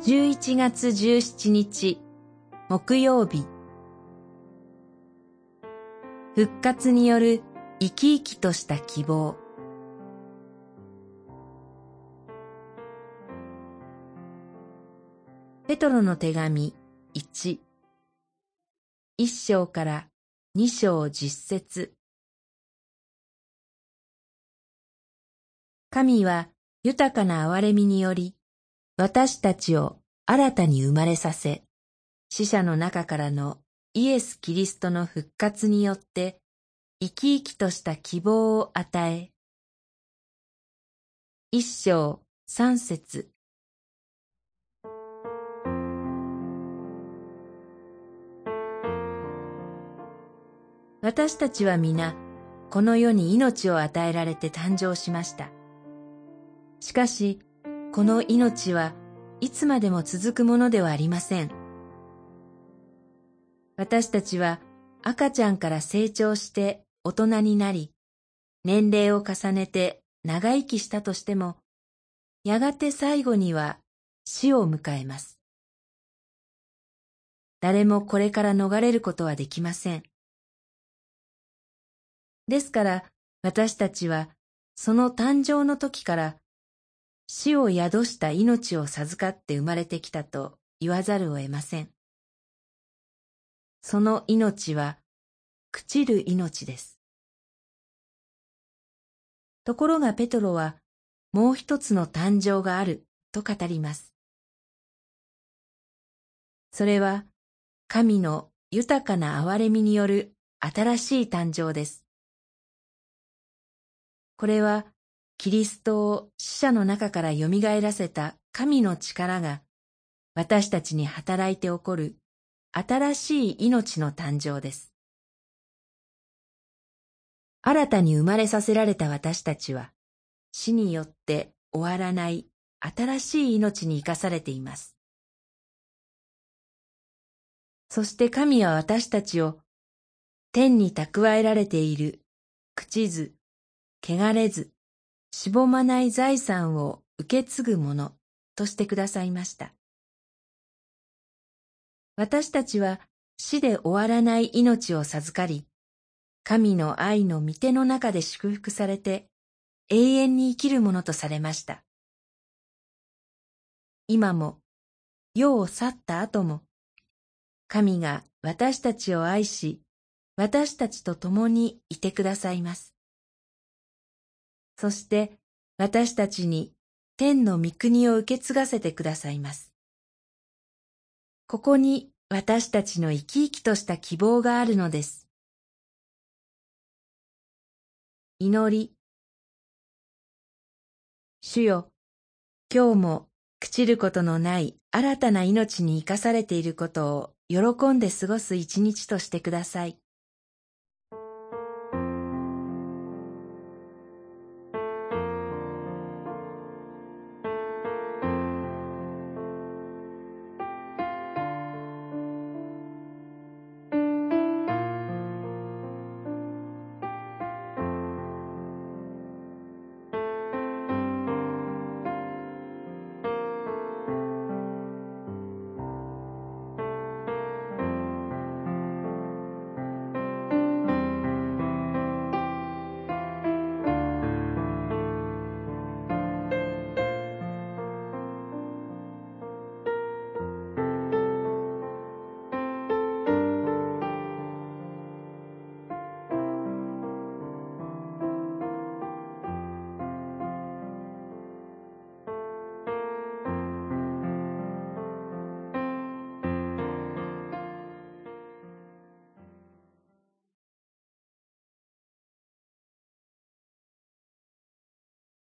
11月17日木曜日。復活による生き生きとした希望。ペトロの手紙1一章から二章実節。神は豊かな憐れみにより私たちを新たに生まれさせ、死者の中からのイエス・キリストの復活によって生き生きとした希望を与え、一章三節私たちは皆、この世に命を与えられて誕生しました。しかし、この命はいつまでも続くものではありません。私たちは赤ちゃんから成長して大人になり、年齢を重ねて長生きしたとしても、やがて最後には死を迎えます。誰もこれから逃れることはできません。ですから私たちはその誕生の時から死を宿した命を授かって生まれてきたと言わざるを得ません。その命は朽ちる命です。ところがペトロはもう一つの誕生があると語ります。それは神の豊かな憐れみによる新しい誕生です。これはキリストを死者の中から蘇らせた神の力が私たちに働いて起こる新しい命の誕生です。新たに生まれさせられた私たちは死によって終わらない新しい命に生かされています。そして神は私たちを天に蓄えられている朽ちず、汚れず、しぼまない財産を受け継ぐものとしてくださいました。私たちは死で終わらない命を授かり、神の愛の御手の中で祝福されて永遠に生きるものとされました。今も世を去った後も、神が私たちを愛し、私たちと共にいてくださいます。そして私たちに天の御国を受け継がせてくださいます。ここに私たちの生き生きとした希望があるのです。祈り。主よ、今日も朽ちることのない新たな命に生かされていることを喜んで過ごす一日としてください。